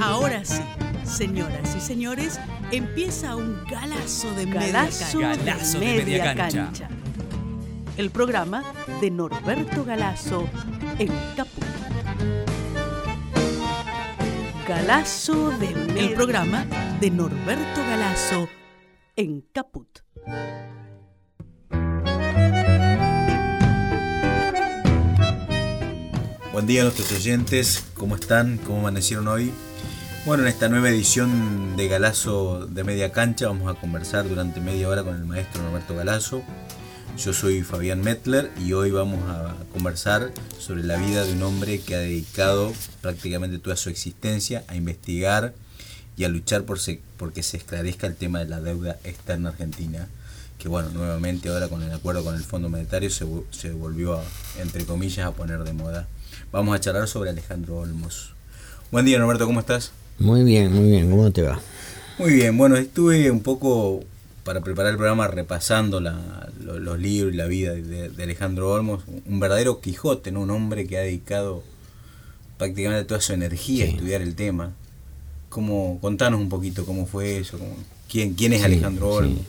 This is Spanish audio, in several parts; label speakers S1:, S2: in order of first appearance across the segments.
S1: Ahora sí, señoras y señores, empieza un galazo de
S2: Galazo
S1: media
S2: de
S1: cancha.
S2: Galazo de media cancha.
S1: El programa de Norberto Galazo en Caput. Galazo de media El programa de Norberto Galazo en Caput.
S3: Buen día a nuestros oyentes, ¿cómo están? ¿Cómo amanecieron hoy? Bueno, en esta nueva edición de Galazo de Media Cancha vamos a conversar durante media hora con el maestro Norberto Galazo. Yo soy Fabián Metler y hoy vamos a conversar sobre la vida de un hombre que ha dedicado prácticamente toda su existencia a investigar y a luchar por se, porque se esclarezca el tema de la deuda externa argentina, que bueno, nuevamente ahora con el acuerdo con el Fondo Monetario se, se volvió, a, entre comillas, a poner de moda. Vamos a charlar sobre Alejandro Olmos. Buen día Norberto, ¿cómo estás?
S4: Muy bien, muy bien. ¿Cómo te va?
S3: Muy bien, bueno, estuve un poco para preparar el programa repasando la- lo- los libros y la vida de, de Alejandro Olmos, un verdadero Quijote, ¿no? un hombre que ha dedicado prácticamente toda su energía a estudiar el tema. ¿Cómo, contanos un poquito cómo fue eso, cómo- quién, quién es
S4: Sí,
S3: Alejandro
S4: sí.
S3: Olmos.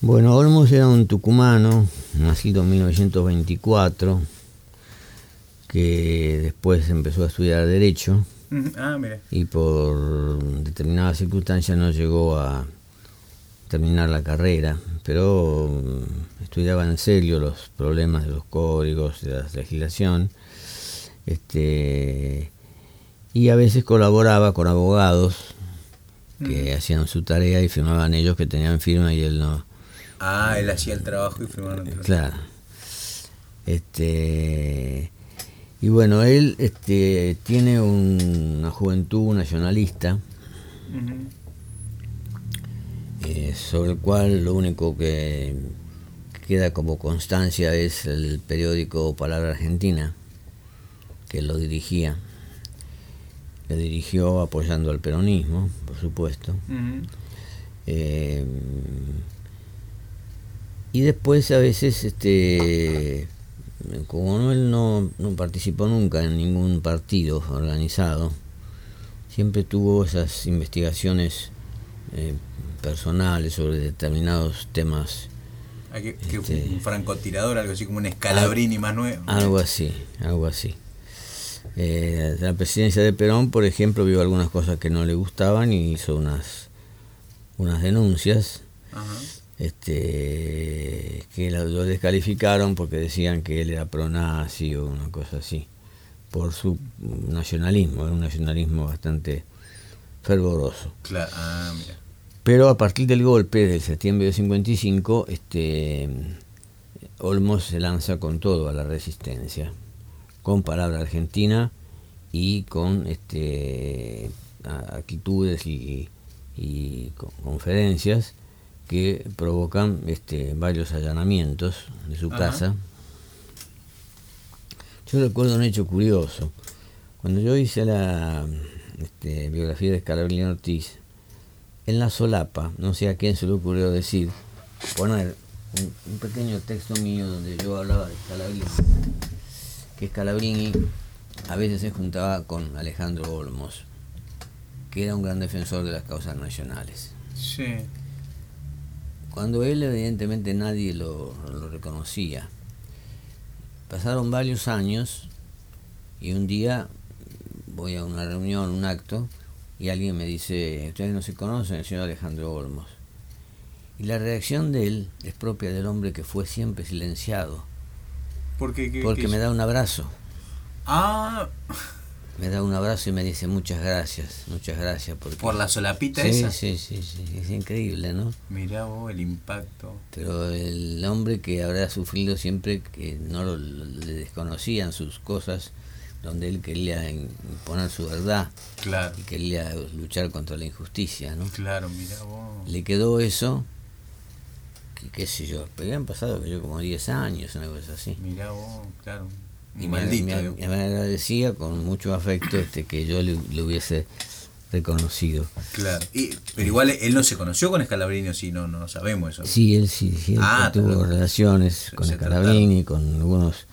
S4: Bueno, Olmos era un tucumano, nacido en 1924, que después empezó a estudiar Derecho
S3: Ah,
S4: y por determinadas circunstancias no llegó a terminar la carrera, pero mm, estudiaba en serio los problemas de los códigos, de la legislación, este, y a veces colaboraba con abogados que hacían su tarea y firmaban ellos que tenían firma y él no.
S3: Ah, él hacía el trabajo y firmaron el
S4: Claro. Este, y bueno, él este, tiene un- una juventud nacionalista eh, sobre el cual lo único que queda como constancia es el periódico Palabra Argentina, que lo dirigía. Lo dirigió apoyando al peronismo, por supuesto. Eh, y después a veces, este, como no, él no, no participó nunca en ningún partido organizado, siempre tuvo esas investigaciones eh, personales sobre determinados temas,
S3: Ah, que- que
S4: Este-
S3: un francotirador, algo así como un escalabrini más nuevo.
S4: algo así, algo así. Eh, la presidencia de Perón, por ejemplo, vio algunas cosas que no le gustaban y hizo unas, unas denuncias.
S3: Ajá.
S4: este que lo, descalificaron porque decían que él era pronazi o una cosa así por su nacionalismo era un nacionalismo bastante fervoroso
S3: Claro, ah, mira.
S4: pero a partir del golpe del septiembre de 55 este Olmos se lanza con todo a la resistencia con palabra argentina y con este actitudes y, y co- conferencias que provocan este, varios allanamientos de su
S3: Ajá.
S4: casa. Yo recuerdo un hecho curioso. Cuando yo hice la este, biografía de Scalabrini Ortiz, en la solapa, no sé a quién se le ocurrió decir, poner un, un pequeño texto mío donde yo hablaba de Scalabrini, que Scalabrini a veces se juntaba con Alejandro Olmos, que era un gran defensor de las causas nacionales.
S3: Sí.
S4: Cuando él evidentemente nadie lo, lo reconocía. Pasaron varios años y un día voy a una reunión, un acto, y alguien me dice, ustedes no se conocen, el señor Alejandro Olmos. Y la reacción de él es propia del hombre que fue siempre silenciado,
S3: Porque, ¿qué-
S4: porque
S3: qué
S4: me da un abrazo,
S3: Ah,
S4: me da un abrazo y me dice muchas gracias, muchas gracias. Porque...
S3: por la solapita
S4: sí,
S3: esa.
S4: sí, sí, sí, es increíble, ¿no?
S3: Mirá vos el impacto.
S4: Pero el hombre que habrá sufrido siempre que no lo- le desconocían sus cosas, donde él quería imponer su verdad
S3: Claro,
S4: y quería luchar contra la injusticia, ¿no?
S3: claro, mirá vos.
S4: Le quedó eso, que qué sé yo, pero han pasado yo como 10 años, una cosa así.
S3: Mirá vos, claro.
S4: Y me,
S3: maldito.
S4: me- me agradecía con mucho afecto este que yo le, le hubiese reconocido.
S3: Claro. Y, pero igual él no se conoció con Scalabrini, sí, no, no sabemos eso.
S4: Sí, él sí, sí, él
S3: Ah,
S4: tuvo relaciones con
S3: se
S4: Carabini, con algunos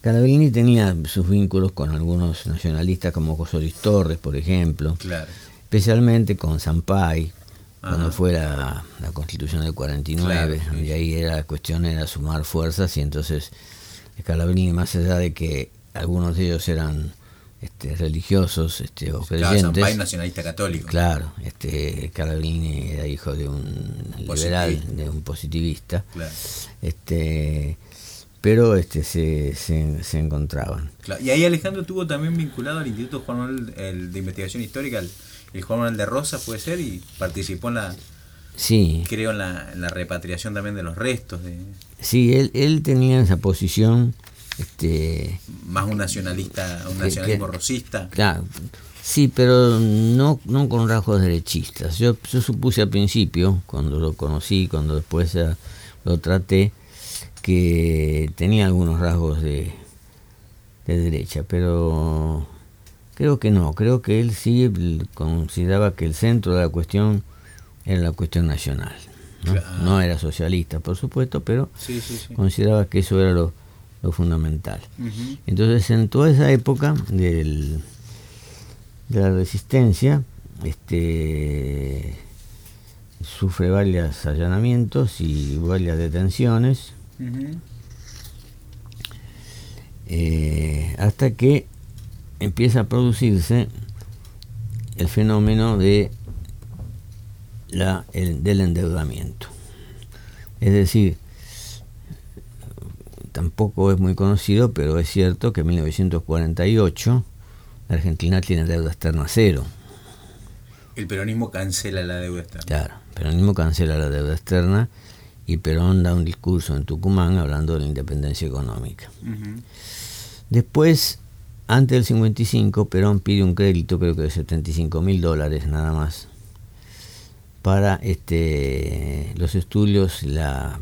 S4: Carabellini tenía sus vínculos con algunos nacionalistas como José Luis Torres, por ejemplo,
S3: Claro.
S4: especialmente con Sampay,
S3: Ajá.
S4: cuando fue la, la constitución del 49,
S3: Claro, sí.
S4: y ahí era, la cuestión era sumar fuerzas y entonces Carabellini, más allá de que algunos de ellos eran este, religiosos este, o
S3: Claro,
S4: creyentes,
S3: Sampay, nacionalista católico.
S4: Claro, este Carabellini era hijo de un liberal, de un positivista,
S3: Claro.
S4: este, pero este se, se, se encontraban.
S3: Claro. Y ahí Alejandro tuvo también vinculado al Instituto Juan Manuel el de Investigación Histórica, el, el Juan Manuel de Rosa, puede ser, y participó en la,
S4: Sí,
S3: creo, en la, en la repatriación también de los restos, de
S4: sí, él, él tenía esa posición, este,
S3: más un nacionalista, un nacionalismo
S4: que-
S3: rosista.
S4: claro, sí, pero no, no con rasgos derechistas. Yo, yo supuse al principio, cuando lo conocí, cuando después lo traté, que tenía algunos rasgos de, de derecha, pero creo que no, creo que él sí consideraba que el centro de la cuestión era la cuestión nacional. ¿no?
S3: Claro.
S4: No era socialista, por supuesto, pero
S3: Sí, sí, sí.
S4: consideraba que eso era lo, lo fundamental. Entonces, en toda esa época del, de la resistencia, este, sufre varios allanamientos y varias detenciones, eh, hasta que empieza a producirse el fenómeno de la, el- del endeudamiento. Es decir, tampoco es muy conocido, pero es cierto que en 1948 la Argentina tiene deuda externa cero.
S3: El peronismo cancela la deuda externa.
S4: Claro, Peronismo cancela la deuda externa y Perón da un discurso en Tucumán hablando de la independencia económica. Después, antes del 55, Perón pide un crédito, creo que de 75 mil dólares nada más, para este, los estudios, la,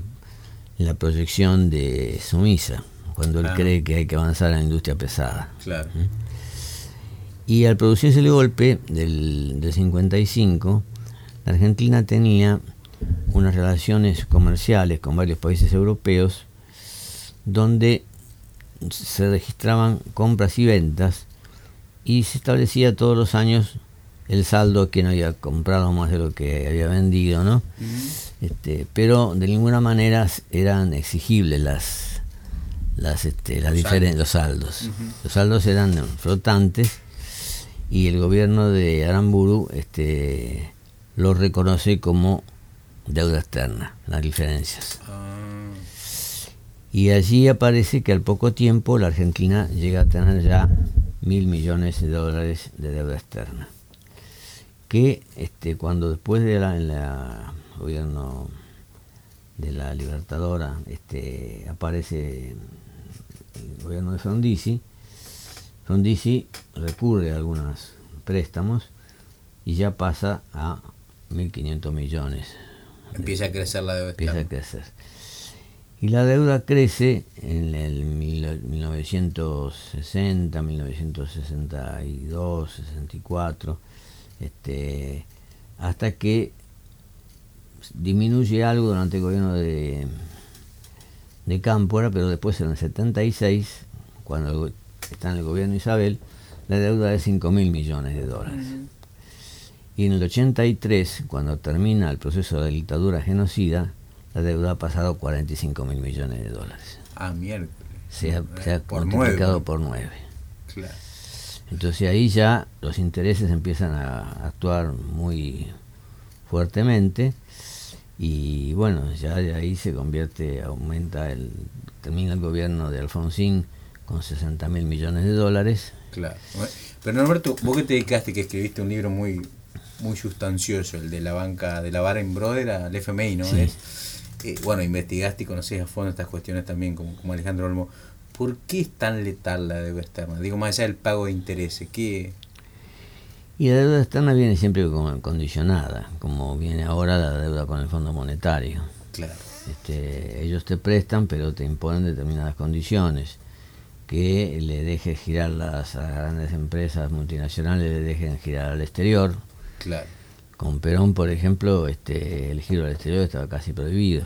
S4: la proyección de Sumisa, cuando él cree que hay que avanzar en la industria pesada.
S3: Claro.
S4: Y al producirse el golpe del, del 55, la Argentina tenía unas relaciones comerciales con varios países europeos donde se registraban compras y ventas y se establecía todos los años el saldo a quien había comprado más de lo que había vendido, ¿no? Este, pero de ninguna manera eran exigibles las las este, las
S3: Los
S4: diferen- los saldos. Los saldos eran flotantes y el gobierno de Aramburu este, lo reconoce como deuda externa, las diferencias.
S3: Ah,
S4: Y allí aparece que al poco tiempo la Argentina llega a tener ya mil millones de dólares de deuda externa. Que este, cuando después de la, en la gobierno de la Libertadora este, aparece el gobierno de Frondizi, Frondizi recurre a algunos préstamos y ya pasa a 1.500 millones
S3: empieza a crecer la deuda
S4: empieza a crecer. Y la deuda crece en el mil- 1960, 1962, 64, este, hasta que disminuye algo durante el gobierno de, de Cámpora, pero después en el 76, cuando está en el gobierno Isabel, la deuda es 5 mil millones de dólares. Y en el 83, cuando termina el proceso de dictadura genocida, la deuda ha pasado a 45 mil millones de dólares.
S3: Ah, miércoles.
S4: Se ha, se ha
S3: Por
S4: multiplicado
S3: nueve.
S4: por 9.
S3: Claro.
S4: Entonces ahí ya los intereses empiezan a actuar muy fuertemente y bueno, ya de ahí se convierte, aumenta el, termina el gobierno de Alfonsín con 60 mil millones de dólares.
S3: Claro. Pero Norberto, vos que te dedicaste, que escribiste un libro muy muy sustancioso, el de la banca de la Baring Brother al FMI, ¿no?
S4: Sí.
S3: Es, eh, bueno, investigaste y conocés a fondo estas cuestiones también, como, como Alejandro Olmo. ¿Por qué es tan letal la deuda externa? Digo, más allá del pago de intereses, ¿qué?
S4: Y la deuda externa viene siempre condicionada, como viene ahora la deuda con el Fondo Monetario.
S3: Claro.
S4: Este, ellos te prestan, pero te imponen determinadas condiciones. Que le dejes girar las grandes empresas multinacionales, le dejen girar al exterior.
S3: Claro.
S4: Con Perón, por ejemplo, este, el giro al exterior estaba casi prohibido.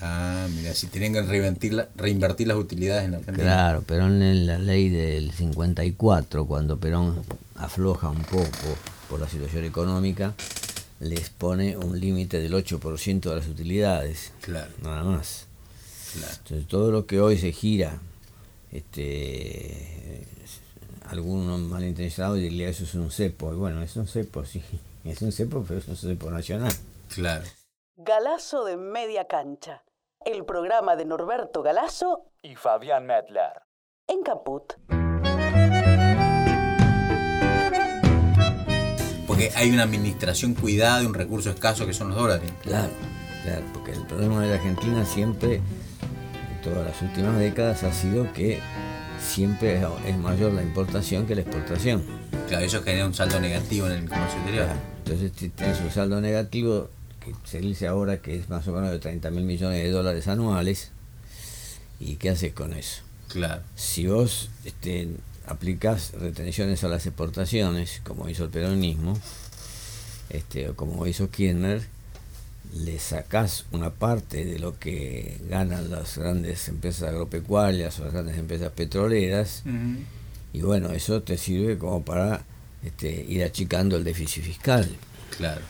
S3: Ah, mira, si tienen que reinvertir, reinvertir las utilidades en Argentina.
S4: Claro, Perón en la ley del 54, cuando Perón afloja un poco por la situación económica, les pone un límite del 8% de las utilidades.
S3: Claro.
S4: Nada más.
S3: Claro.
S4: Entonces todo lo que hoy se gira, este algunos malintencionados dirían eso es un cepo. Y bueno, es un cepo, sí. Es un cepo, pero es un cepo nacional.
S3: Claro.
S1: Galazo de Media Cancha. El programa de Norberto Galazo
S2: y Fabián Medler.
S1: en Caput.
S3: Porque hay una administración cuidada de un recurso escaso que son los dólares.
S4: Claro, claro, porque el problema de la Argentina siempre, en todas las últimas décadas, ha sido que siempre es mayor la importación que la exportación.
S3: Claro, eso genera un saldo negativo en el comercio exterior.
S4: Claro, Entonces tienes un saldo negativo que se dice ahora que es más o menos de 30 mil millones de dólares anuales. ¿Y qué haces con eso?
S3: Claro.
S4: Si vos este, aplicás retenciones a las exportaciones, como hizo el peronismo, este, o como hizo Kirchner, le sacás una parte de lo que ganan las grandes empresas agropecuarias o las grandes empresas petroleras, y bueno, eso te sirve como para este, ir achicando el déficit fiscal.
S3: Claro.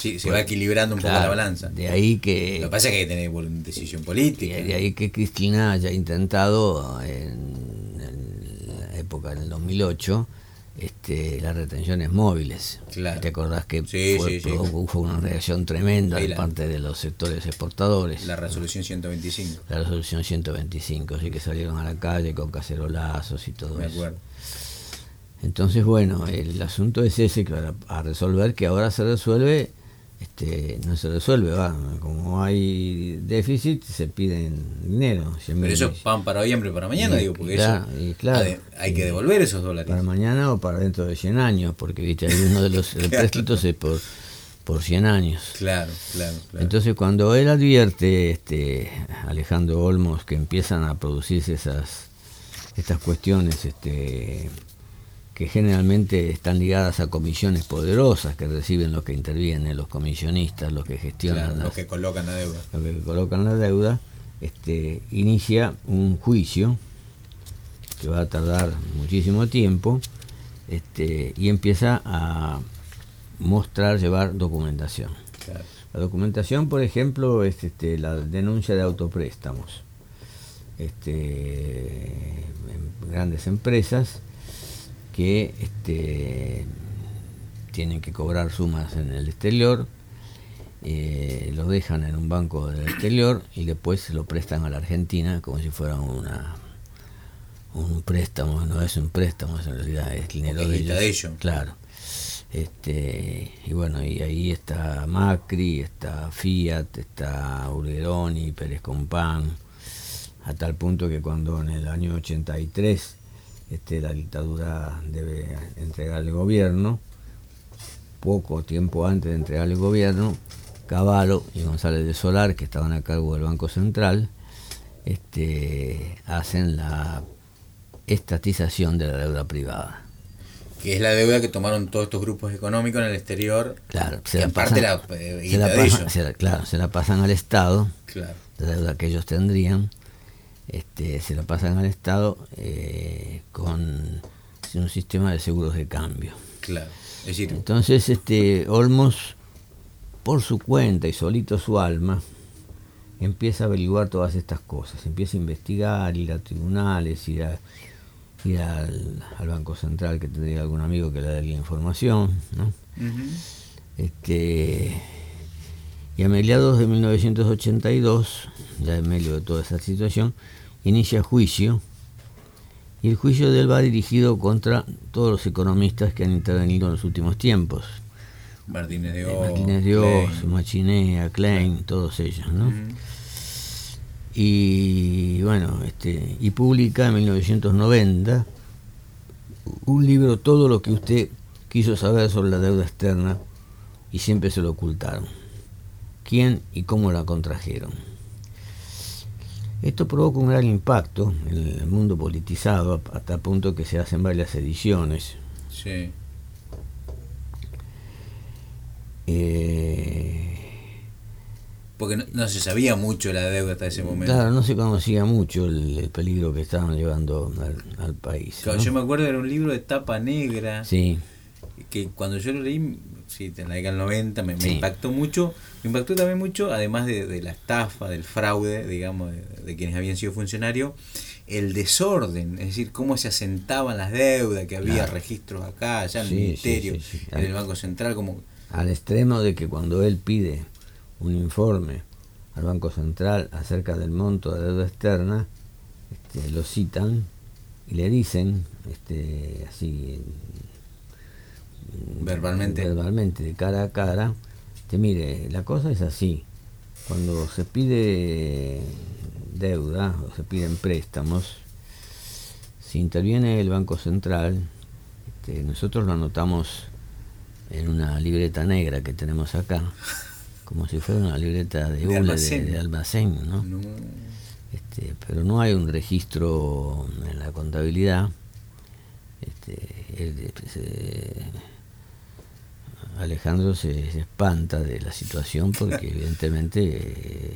S3: Sí, se
S4: Bueno,
S3: va equilibrando un poco la balanza.
S4: De ahí que...
S3: Lo que pasa es que hay que tener decisión política.
S4: de ahí que Cristina haya intentado en, en la época del 2008 este, las retenciones móviles.
S3: Claro.
S4: ¿Te acordás que
S3: Sí,
S4: fue,
S3: sí, sí.
S4: produjo- fue una reacción tremenda de parte de los sectores exportadores?
S3: La resolución 125.
S4: La resolución 125, así que salieron a la calle con cacerolazos y todo
S3: Me
S4: eso.
S3: acuerdo.
S4: Entonces, bueno, el asunto es ese que a resolver, que ahora se resuelve, este, no se resuelve, va, como hay déficit, se piden dinero. 100
S3: Pero
S4: mil
S3: eso pan para hoy, hambre para mañana,
S4: Y-
S3: digo, porque
S4: claro,
S3: eso
S4: y claro.
S3: hay que devolver esos dólares.
S4: para mañana o para dentro de 100 años, porque viste, hay uno de los el
S3: Claro.
S4: préstito es por, por 100 años.
S3: Claro, claro, claro.
S4: Entonces cuando él advierte, este, Alejandro Olmos, que empiezan a producirse esas estas cuestiones este, que generalmente están ligadas a comisiones poderosas que reciben los que intervienen, los comisionistas, los que gestionan
S3: Claro,
S4: las-
S3: los que colocan la deuda.
S4: los que colocan la deuda, este, inicia un juicio que va a tardar muchísimo tiempo este, y empieza a mostrar, llevar documentación.
S3: Claro.
S4: La documentación, por ejemplo, es este, la denuncia de autopréstamos. Este, en grandes empresas que este, tienen que cobrar sumas en el exterior, eh, lo dejan en un banco del exterior y después se lo prestan a la Argentina como si fuera una un préstamo, no es un préstamo, es en realidad es dinero de ellos.
S3: de ellos.
S4: Claro. Este, y bueno, y ahí está Macri, está Fiat, está Urgeroni, Pérez Compán, a tal punto que cuando en el año 83 este, la dictadura debe entregar el gobierno, poco tiempo antes de entregar el gobierno, Cavallo y González de Solar, que estaban a cargo del Banco Central, este, hacen la estatización de la deuda privada.
S3: Que es la deuda que tomaron todos estos grupos económicos en el exterior.
S4: Claro,
S3: que aparte la eh,
S4: se la pasan- se la- claro, se la pasan al Estado,
S3: Claro.
S4: la deuda que ellos tendrían, este, se la pasan al Estado eh, con un sistema de seguros de cambio.
S3: Claro. Es decir,
S4: Entonces, este Olmos, por su cuenta y solito su alma, empieza a averiguar todas estas cosas, empieza a investigar, ir a tribunales, ir, a- ir al, al Banco Central, que tendría algún amigo que le dé la información, ¿no?
S3: ujú,
S4: Este, y a mediados de 1982, ya en medio de toda esa situación, inicia juicio. Y el juicio de él va dirigido contra todos los economistas que han intervenido en los últimos tiempos.
S3: Martínez de
S4: Eh,
S3: Oz,
S4: Martínez de Oz,
S3: Klein.
S4: Machinea, Klein, todos ellos, ¿no? Y bueno, este, y publica en 1990 un libro, Todo lo que usted quiso saber sobre la deuda externa y siempre se lo ocultaron. ¿Quién y cómo la contrajeron? Esto provoca un gran impacto en el mundo politizado hasta el punto que se hacen varias ediciones.
S3: Sí.
S4: Eh,
S3: Porque no, se sabía mucho la deuda hasta ese momento.
S4: Claro, no se conocía mucho el, peligro que estaban llevando al, país.
S3: Yo me acuerdo era un libro de tapa negra.
S4: Sí.
S3: Que cuando yo lo leí, sí, en la década del 90, me, impactó mucho. Me impactó también mucho, además de, la estafa, del fraude, digamos, de, quienes habían sido funcionarios, el desorden, es decir, cómo se asentaban las deudas, que había registros acá, allá en el Ministerio, en el Banco Central, como...
S4: Al extremo de que cuando él pide un informe al Banco Central acerca del monto de deuda externa, este, lo citan y le dicen, este, así,
S3: verbalmente.
S4: verbalmente, de cara a cara, que mire, la cosa es así, cuando se pide deuda o se piden préstamos, si interviene el Banco Central, este, nosotros lo anotamos en una libreta negra que tenemos acá, como si fuera una libreta de, de almacén, ¿no? Este, pero no hay un registro en la contabilidad. Este, Alejandro se, espanta de la situación porque evidentemente eh,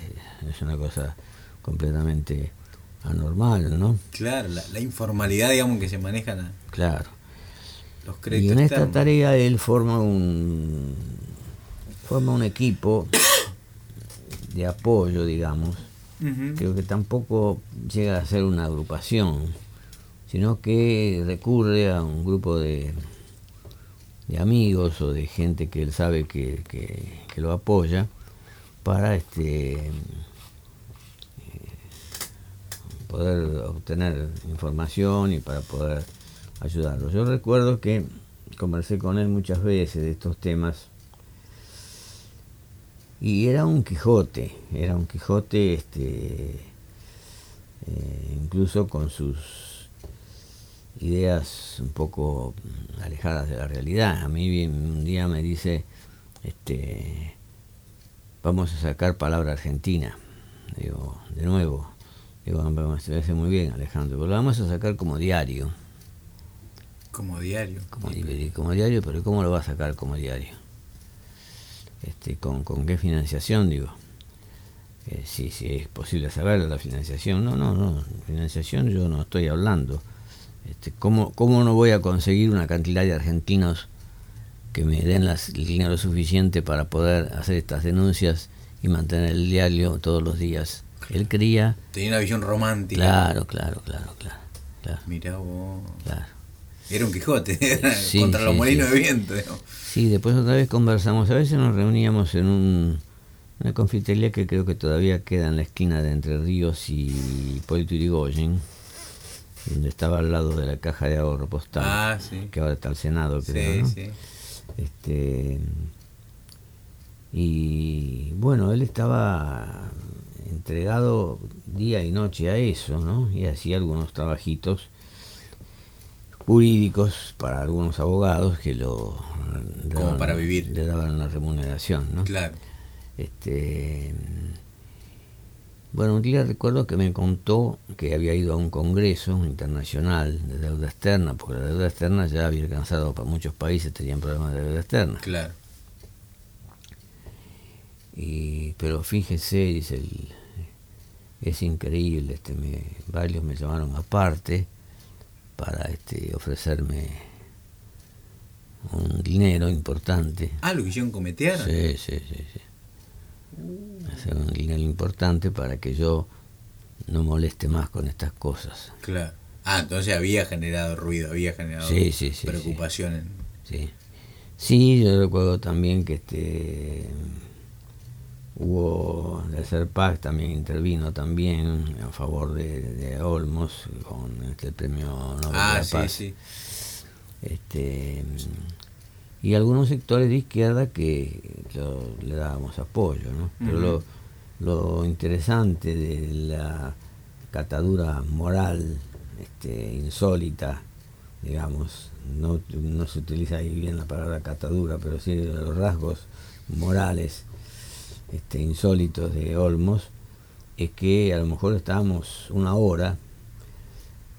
S4: es una cosa completamente anormal, ¿no?
S3: Claro, la, informalidad, digamos, que se manejan
S4: claro. los créditos. Y en esta tarea él forma un forma un equipo de apoyo, digamos, creo que tampoco llega a ser una agrupación, sino que recurre a un grupo de, de amigos o de gente que él sabe que, que, lo apoya para este eh, poder obtener información y para poder ayudarlo. Yo recuerdo que conversé con él muchas veces de estos temas y era un Quijote, era un Quijote este, eh, incluso con sus ideas un poco alejadas de la realidad. A mí un día me dice, este, vamos a sacar palabra argentina. Digo, de nuevo, digo, me parece muy bien Alejandro, pero lo vamos a sacar como diario.
S3: Como diario.
S4: Como, como diario, pero ¿cómo lo va a sacar como diario? este, con, con qué financiación, digo. Eh, si, si es posible saber la financiación. No, no, no, financiación yo no estoy hablando. Este, ¿cómo, ¿Cómo no voy a conseguir una cantidad de argentinos que me den las, el dinero suficiente para poder hacer estas denuncias y mantener el diario todos los días? Él creía...
S3: Tenía una visión romántica.
S4: Claro, claro, claro, claro. claro.
S3: Mira vos. Claro. Era un Quijote, contra los molinos de viento.
S4: Sí, después otra vez conversamos. A veces nos reuníamos en un, una confitería que creo que todavía queda en la esquina de Entre Ríos y Hipólito Yrigoyen, donde estaba al lado de la caja de ahorro postal,
S3: ah,
S4: que ahora está al Senado, creo. Sí, Este, y bueno, él estaba entregado día y noche a eso, ¿no? Y hacía algunos trabajitos jurídicos para algunos abogados que lo
S3: como para vivir.
S4: le daban la remuneración no
S3: claro.
S4: Este bueno un día recuerdo que me contó que había ido a un congreso internacional de deuda externa porque la deuda externa ya había alcanzado para muchos países tenían problemas de deuda externa
S3: claro
S4: y pero fíjese dice el, es increíble este me, varios me llamaron aparte para este, ofrecerme un dinero importante.
S3: Ah, lo que hicieron cometer.
S4: Sí, sí, sí. sí. Hacer un dinero importante para que yo no moleste más con estas cosas.
S3: Claro. Ah, entonces había generado ruido, había generado
S4: sí, sí, sí,
S3: preocupación.
S4: Sí. sí. yo recuerdo también que este hubo el CERPAC también intervino también a favor de, Olmos con este premio Nobel
S3: ah,
S4: de Paz.
S3: Sí,
S4: Este, y algunos sectores de izquierda que le dábamos apoyo, ¿no? Pero lo, lo interesante de la catadura moral este, insólita, digamos, no, no se utiliza ahí bien la palabra catadura, pero sí los rasgos morales este, insólitos de Olmos es que a lo mejor estábamos una hora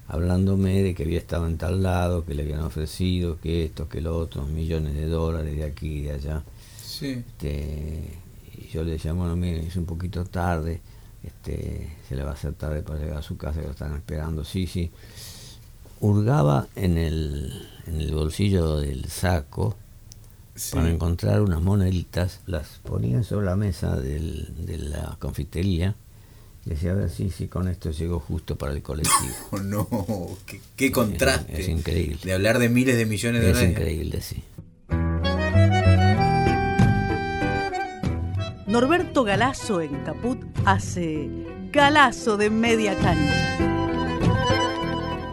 S4: hablándome de que había estado en tal lado, que le habían ofrecido, que esto, que lo otro, millones de dólares de aquí y de allá.
S3: Sí.
S4: Este, y yo le decía, bueno, mire, es un poquito tarde, este, se le va a hacer tarde para llegar a su casa, que lo están esperando, sí, sí. Hurgaba en el, en el bolsillo del saco para encontrar unas moneditas, las ponía sobre la mesa del, de la confitería decía, a ver si sí, con esto llegó justo para el colectivo.
S3: no, qué, contraste.
S4: Es, increíble.
S3: De hablar de miles de millones de
S4: dólares. Es increíble, sí.
S1: Norberto Galazo en Caput hace Galazo de media cancha.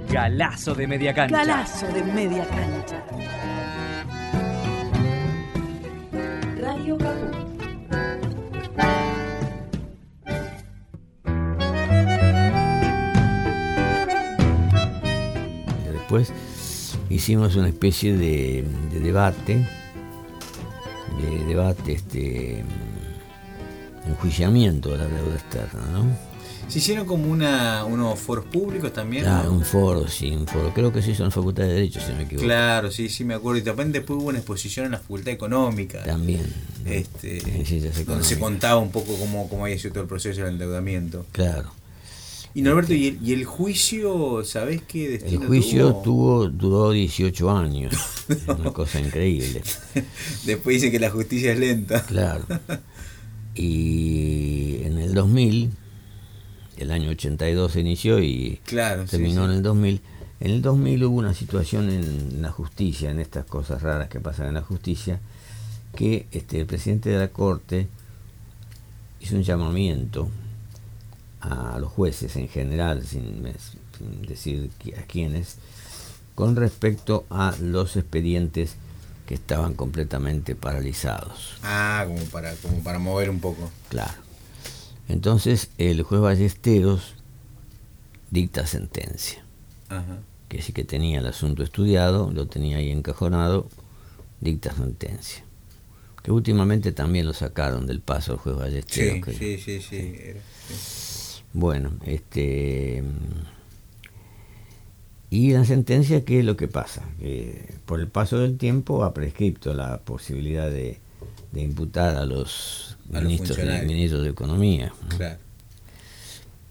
S2: Galazo de media cancha.
S1: Galazo de media cancha.
S4: Después hicimos una especie de, de debate, de debate este enjuiciamiento de la deuda externa, ¿no?
S3: ¿Se hicieron como una, unos foros públicos también?
S4: Claro, un foro, sí, un foro. Creo que se hizo en la Facultad de Derecho, si no me equivoco.
S3: Claro, sí, sí, me acuerdo. Y también después hubo una exposición en la Facultad Económica.
S4: También.
S3: Este, donde se contaba un poco cómo, cómo había sido todo el proceso del endeudamiento.
S4: Claro.
S3: Y Norberto, ¿y el, y el juicio, sabés qué
S4: destino El juicio tuvo? duró 18 años. Una cosa increíble.
S3: Después dice que la justicia es lenta.
S4: Claro. Y en el 2000, el año 82 se inició y terminó en el 2000. En el 2000 hubo una situación en la justicia, en estas cosas raras que pasan en la justicia, que este, el presidente de la Corte hizo un llamamiento a los jueces en general, sin, decir a quiénes, con respecto a los expedientes que estaban completamente paralizados.
S3: Ah, como para, como para mover un poco.
S4: Claro. Entonces el juez Ballesteros dicta sentencia. Ajá. Que sí que tenía el asunto estudiado, lo tenía ahí encajonado, dicta sentencia. Que últimamente también lo sacaron del paso el juez Ballesteros.
S3: Sí, sí, sí, sí.
S4: Bueno, este y la sentencia, ¿qué es lo que pasa? Que por el paso del tiempo ha prescripto la posibilidad de, imputar a los ministros, de, Economía.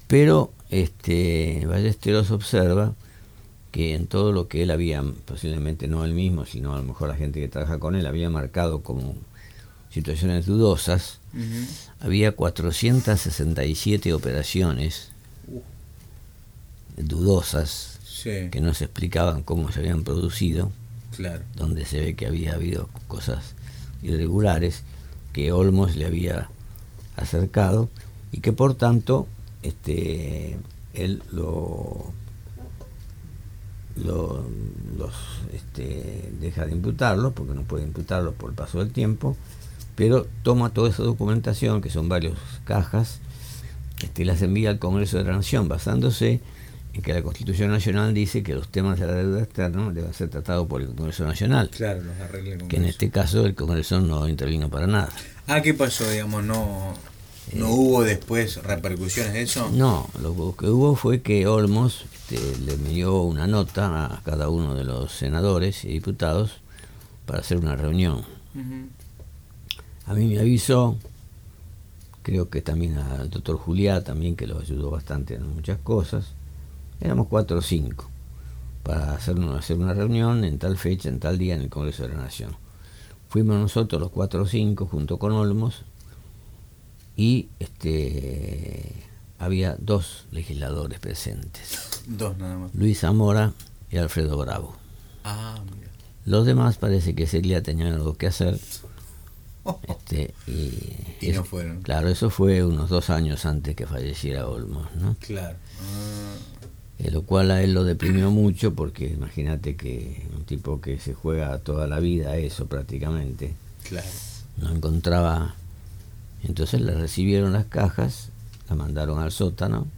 S4: Pero este, Ballesteros observa que en todo lo que él había, posiblemente no él mismo, sino a lo mejor la gente que trabaja con él, había marcado como situaciones dudosas, había 467 operaciones dudosas que no se explicaban cómo se habían producido, donde se ve que había habido cosas irregulares que Olmos le había acercado y que por tanto este, él lo, lo los este, deja de imputarlo porque no puede imputarlo por el paso del tiempo pero toma toda esa documentación que son varias cajas este, las envía al Congreso de la Nación basándose en que la Constitución Nacional dice que los temas de la deuda externa deben ser tratados por el Congreso Nacional.
S3: Claro, los arregla
S4: Que en este caso el Congreso no intervino para nada.
S3: Ah, ¿qué pasó? Digamos, no, no eh, hubo después repercusiones de eso.
S4: No, lo que hubo fue que Olmos este, le envió una nota a cada uno de los senadores y diputados para hacer una reunión. A mí me avisó, creo que también al doctor Juliá, también que lo ayudó bastante en muchas cosas éramos cuatro o cinco, para hacer una, hacer una reunión en tal fecha, en tal día en el Congreso de la Nación. Fuimos nosotros los cuatro o cinco junto con Olmos y este había dos legisladores presentes.
S3: Dos nada más.
S4: Luis Zamora y Alfredo Bravo.
S3: Ah, mira.
S4: Los demás parece que ese día tenían algo que hacer. Este, y,
S3: no fueron.
S4: Claro, eso fue unos dos años antes que falleciera Olmos, ¿no?
S3: Claro. Ah.
S4: Eh, lo cual a él lo deprimió mucho porque imagínate que un tipo que se juega toda la vida eso prácticamente,
S3: claro.
S4: no encontraba, entonces le recibieron las cajas, la mandaron al sótano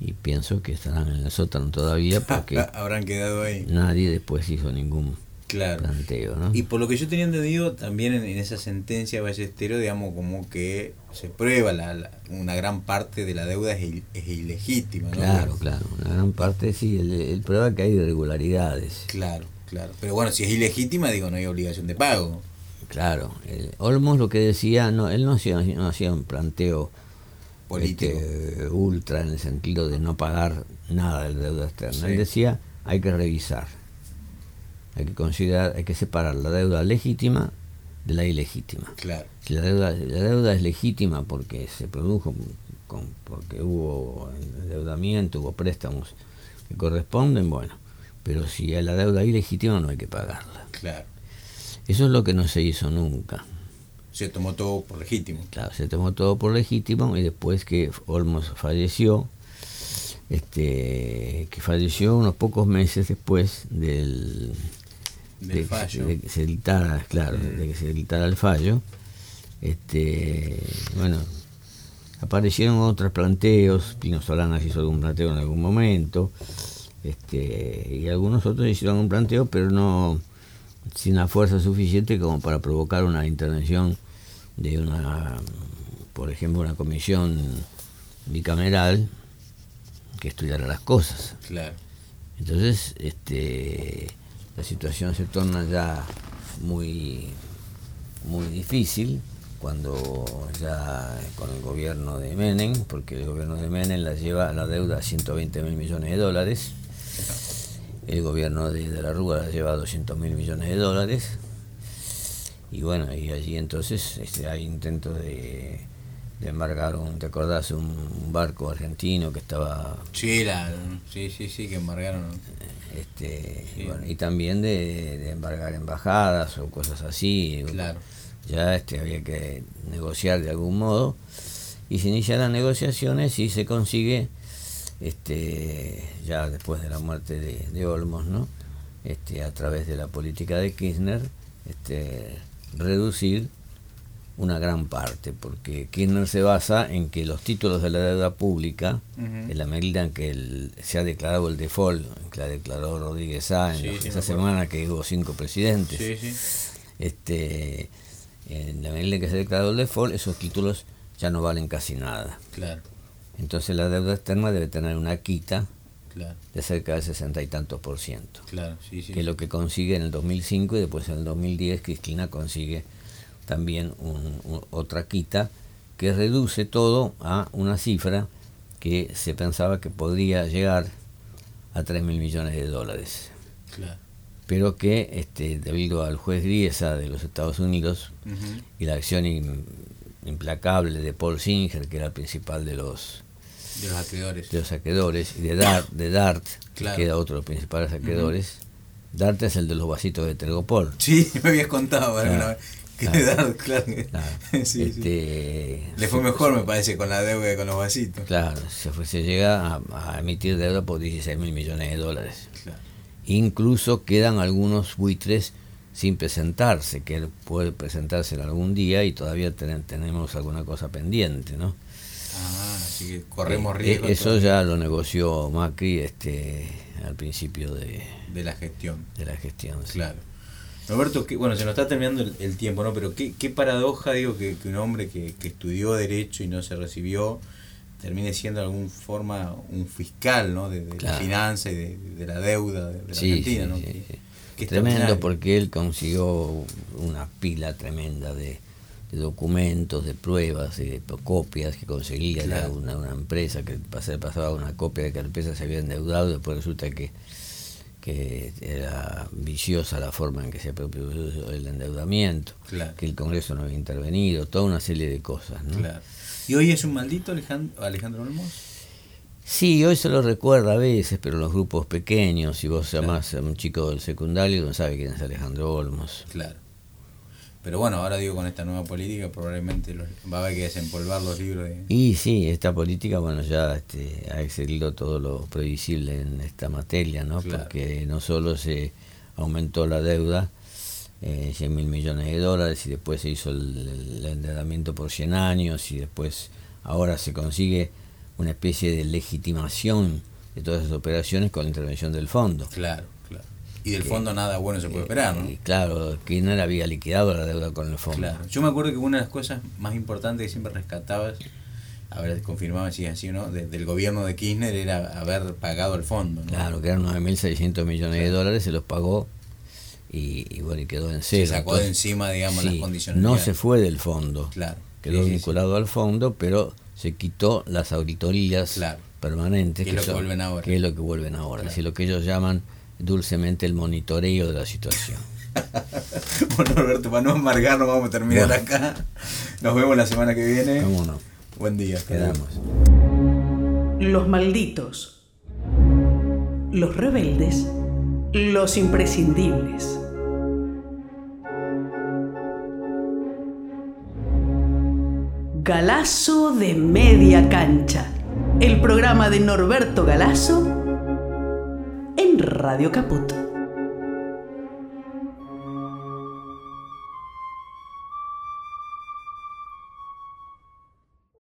S4: y pienso que estarán en el sótano todavía porque
S3: habrán quedado ahí.
S4: Nadie después hizo ningún
S3: claro. Y por lo que yo tenía entendido, también en, esa sentencia de Ballesteros, digamos, como que se prueba la, una gran parte de la deuda es, ilegítima. ¿no?
S4: Claro, claro, una gran parte sí, el, prueba que hay irregularidades.
S3: Claro, claro. Pero bueno, si es ilegítima, digo, no hay obligación de pago.
S4: Claro, Olmos lo que decía, no, él no hacía, no hacía un planteo
S3: político
S4: este, ultra en el sentido de no pagar nada de deuda externa. Él decía, hay que revisar, hay que considerar, hay que separar la deuda legítima de la ilegítima.
S3: Claro.
S4: Si la deuda, la deuda es legítima porque se produjo, con, porque hubo endeudamiento, hubo préstamos que corresponden, bueno, pero si hay la deuda ilegítima no hay que pagarla.
S3: Claro.
S4: Eso es lo que no se hizo nunca.
S3: Se tomó todo por legítimo.
S4: Claro, se tomó todo por legítimo y después que Olmos falleció, este, que falleció unos pocos meses después del,
S3: de, fallo.
S4: que se dictara, claro, mm. de que se dictara el fallo, este, bueno, aparecieron otros planteos, Pino Solanas hizo algún planteo en algún momento, este, y algunos otros hicieron un planteo, pero no sin la fuerza suficiente como para provocar una intervención de una, por ejemplo, una comisión bicameral que estudiara las cosas.
S3: Claro.
S4: Entonces, este, la situación se torna ya muy, muy difícil cuando ya con el gobierno de Menem, porque el gobierno de Menem la lleva la deuda a 120 mil millones de dólares, el gobierno de, la Rúa la lleva a 200 mil millones de dólares, y bueno, y allí entonces este, hay intentos de, de embargar un, ¿te acordás? Un, barco argentino que estaba...
S3: Sí, sí, sí, sí, que embargaron.
S4: Este, y también de, de, embargar embajadas o cosas así.
S3: Claro.
S4: Ya este, había que negociar de algún modo y se inician las negociaciones y se consigue, este, ya después de la muerte de, de Olmos, ¿no? este, a través de la política de Kirchner, este, reducir una gran parte, porque Kirchner se basa en que los títulos de la deuda pública, en la medida en que se ha declarado el default, que la declaró Rodríguez A en esa semana que hubo cinco presidentes, este en la medida en que se ha declarado el default, esos títulos ya no valen casi nada.
S3: Claro.
S4: Entonces la deuda externa debe tener una quita de cerca del sesenta y tantos por ciento.
S3: Claro,
S4: que es lo que consigue en el 2005 y después en el 2010 Cristina consigue también otra quita que reduce todo a una cifra que se pensaba que podría llegar a 3 mil millones de dólares. Pero que, este, debido al juez Griesa de los Estados Unidos y la acción implacable de Paul Singer, que era el principal de los
S3: de los saqueadores,
S4: de los y de Dart, de Dart que era otro de los principales saqueadores. Dart es el de los vasitos de Tergopol.
S3: Sí, me habías contado claro. Claro.
S4: este,
S3: Le fue mejor, me parece, con la deuda que con los vasitos.
S4: Claro, se, fue, se llega a, emitir deuda por 16 mil millones de dólares. Incluso quedan algunos buitres sin presentarse, que él puede presentarse en algún día y todavía tenemos alguna cosa pendiente, ¿no?
S3: Ah, así que corremos eh, riesgo.
S4: eso ya lo negoció Macri este, al principio de,
S3: de la gestión.
S4: De la gestión,
S3: Claro. Roberto, que, bueno, se nos está terminando el, tiempo, ¿no? Pero qué, qué paradoja, digo, que, un hombre que, estudió Derecho y no se recibió termine siendo de alguna forma un fiscal, ¿no? De, la finanza y de, la deuda de, la Argentina, ¿no?
S4: Tremendo porque él consiguió una pila tremenda de, documentos, de pruebas, de copias que conseguía una, una, empresa que pasaba una copia de que la empresa se había endeudado y después resulta que que era viciosa la forma en que se produjo el endeudamiento, que el Congreso no había intervenido, toda una serie de cosas.
S3: ¿Y hoy es un maldito Alejandro, Alejandro Olmos?
S4: Sí, hoy se lo recuerda a veces, pero en los grupos pequeños, si vos llamás a un chico del secundario, no sabe quién es Alejandro Olmos.
S3: Claro. Pero bueno, ahora digo con esta nueva política probablemente va a haber que desempolvar los libros.
S4: Y sí, esta política, bueno, ya este, ha excedido todo lo previsible en esta materia, ¿no? Porque no solo se aumentó la deuda, eh, 100 mil millones de dólares, y después se hizo el, el endeudamiento por 100 años, y después ahora se consigue una especie de legitimación de todas esas operaciones con la intervención del fondo.
S3: Claro. Y del fondo nada bueno se puede esperar, ¿no?
S4: Claro, Kirchner había liquidado la deuda con el fondo.
S3: Claro. Yo me acuerdo que una de las cosas más importantes que siempre rescatabas, a ver, confirmaba si es así o no, del gobierno de Kirchner era haber pagado el fondo. ¿no?
S4: Claro, que eran 9.600 millones de dólares, se los pagó y, bueno, y quedó en cero.
S3: Se sacó de encima, digamos, las condiciones.
S4: No se fue del fondo.
S3: Claro.
S4: Quedó vinculado al fondo, pero se quitó las auditorías permanentes.
S3: Que, es lo que vuelven ahora.
S4: Que es lo que vuelven ahora. Así lo que ellos llaman dulcemente el monitoreo de la situación.
S3: bueno, Roberto, para no amargarnos, vamos a terminar acá. Nos vemos la semana que viene.
S4: Vámonos.
S3: Buen día.
S4: Quedamos.
S1: Los malditos. Los rebeldes. Los imprescindibles. Galazo de Media Cancha. El programa de Norberto Galazo en Radio Caput.